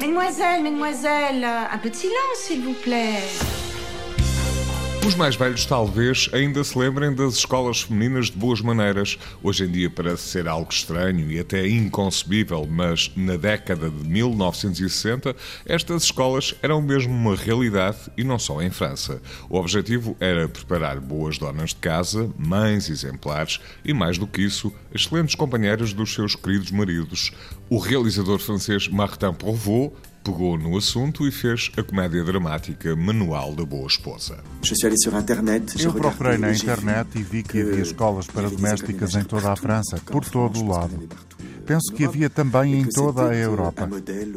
Mesdemoiselles, mesdemoiselles, un peu de silence, s'il vous plaît. Os mais velhos talvez ainda se lembrem das escolas femininas de boas maneiras. Hoje em dia parece ser algo estranho e até inconcebível, mas na década de 1960 estas escolas eram mesmo uma realidade e não só em França. O objetivo era preparar boas donas de casa, mães exemplares e, mais do que isso, excelentes companheiras dos seus queridos maridos. O realizador francês Martin Provost pegou no assunto e fez a comédia dramática Manual da Boa Esposa. Eu procurei na internet e vi que havia escolas para domésticas em toda a França, por todo o lado. Penso que havia também em toda a Europa.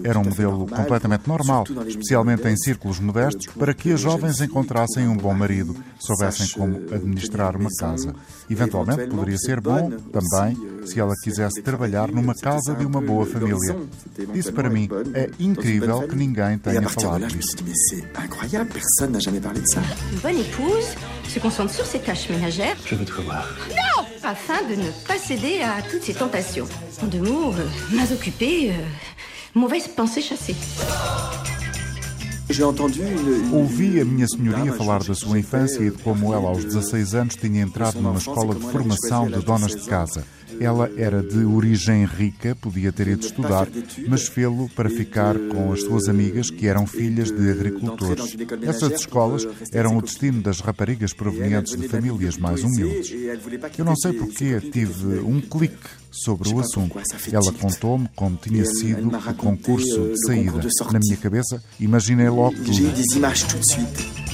Era um modelo completamente normal, especialmente em círculos modestos, para que as jovens encontrassem um bom marido, soubessem como administrar uma casa. Eventualmente poderia ser bom também se ela quisesse trabalhar numa casa de uma boa família. Isso para mim é incrível que ninguém tenha falado disso. Une bonne épouse se concentre sur ses tâches ménagères. Je veux te revoir. Non Afin de ne pas céder à toutes ces tentations. En deux mots, euh, mains occupées, euh, mauvaise pensée chassée. Ouvi a minha senhoria falar da sua infância e de como ela, aos 16 anos, tinha entrado numa escola de formação de donas de casa. Ela era de origem rica, podia ter ido estudar, mas fê-lo para ficar com as suas amigas que eram filhas de agricultores. Essas escolas eram o destino das raparigas provenientes de famílias mais humildes. Eu não sei porquê tive um clique sobre o assunto. Ela contou-me como tinha sido o concurso de saída. Na minha cabeça, imaginei logo tudo.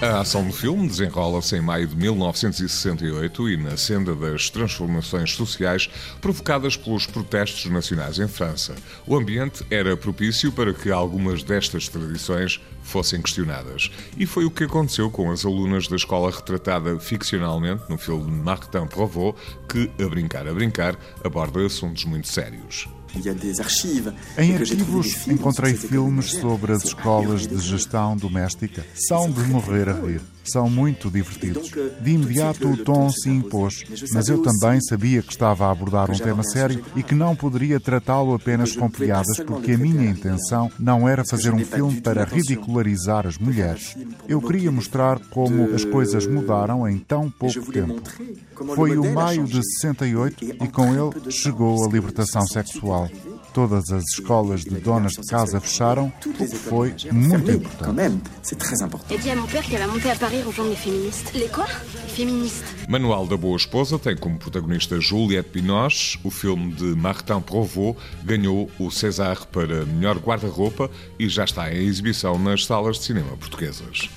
A ação do filme desenrola-se em maio de 1968 e na senda das transformações sociais provocadas pelos protestos nacionais em França. O ambiente era propício para que algumas destas tradições fossem questionadas. E foi o que aconteceu com as alunas da escola retratada ficcionalmente no filme Martin Provost, que, a brincar a brincar, aborda assuntos muito sérios. Em arquivos encontrei filmes sobre as escolas de gestão doméstica. São de morrer a rir. São muito divertidos. De imediato o tom se impôs, mas eu também sabia que estava a abordar um tema sério e que não poderia tratá-lo apenas com piadas, porque a minha intenção não era fazer um filme para ridicularizar as mulheres. Eu queria mostrar como as coisas mudaram em tão pouco tempo. Foi o maio de 68 e com ele chegou a libertação sexual. Todas as escolas de donas de casa fecharam, o que foi muito importante. J'ai dit à mon père qu'elle va monter à Paris rejoindre les féministes. Les quoi Féministes. Manual da Boa Esposa tem como protagonista Juliette Binoche. O filme de Martin Provost ganhou o César para melhor guarda-roupa e já está em exibição nas salas de cinema portuguesas.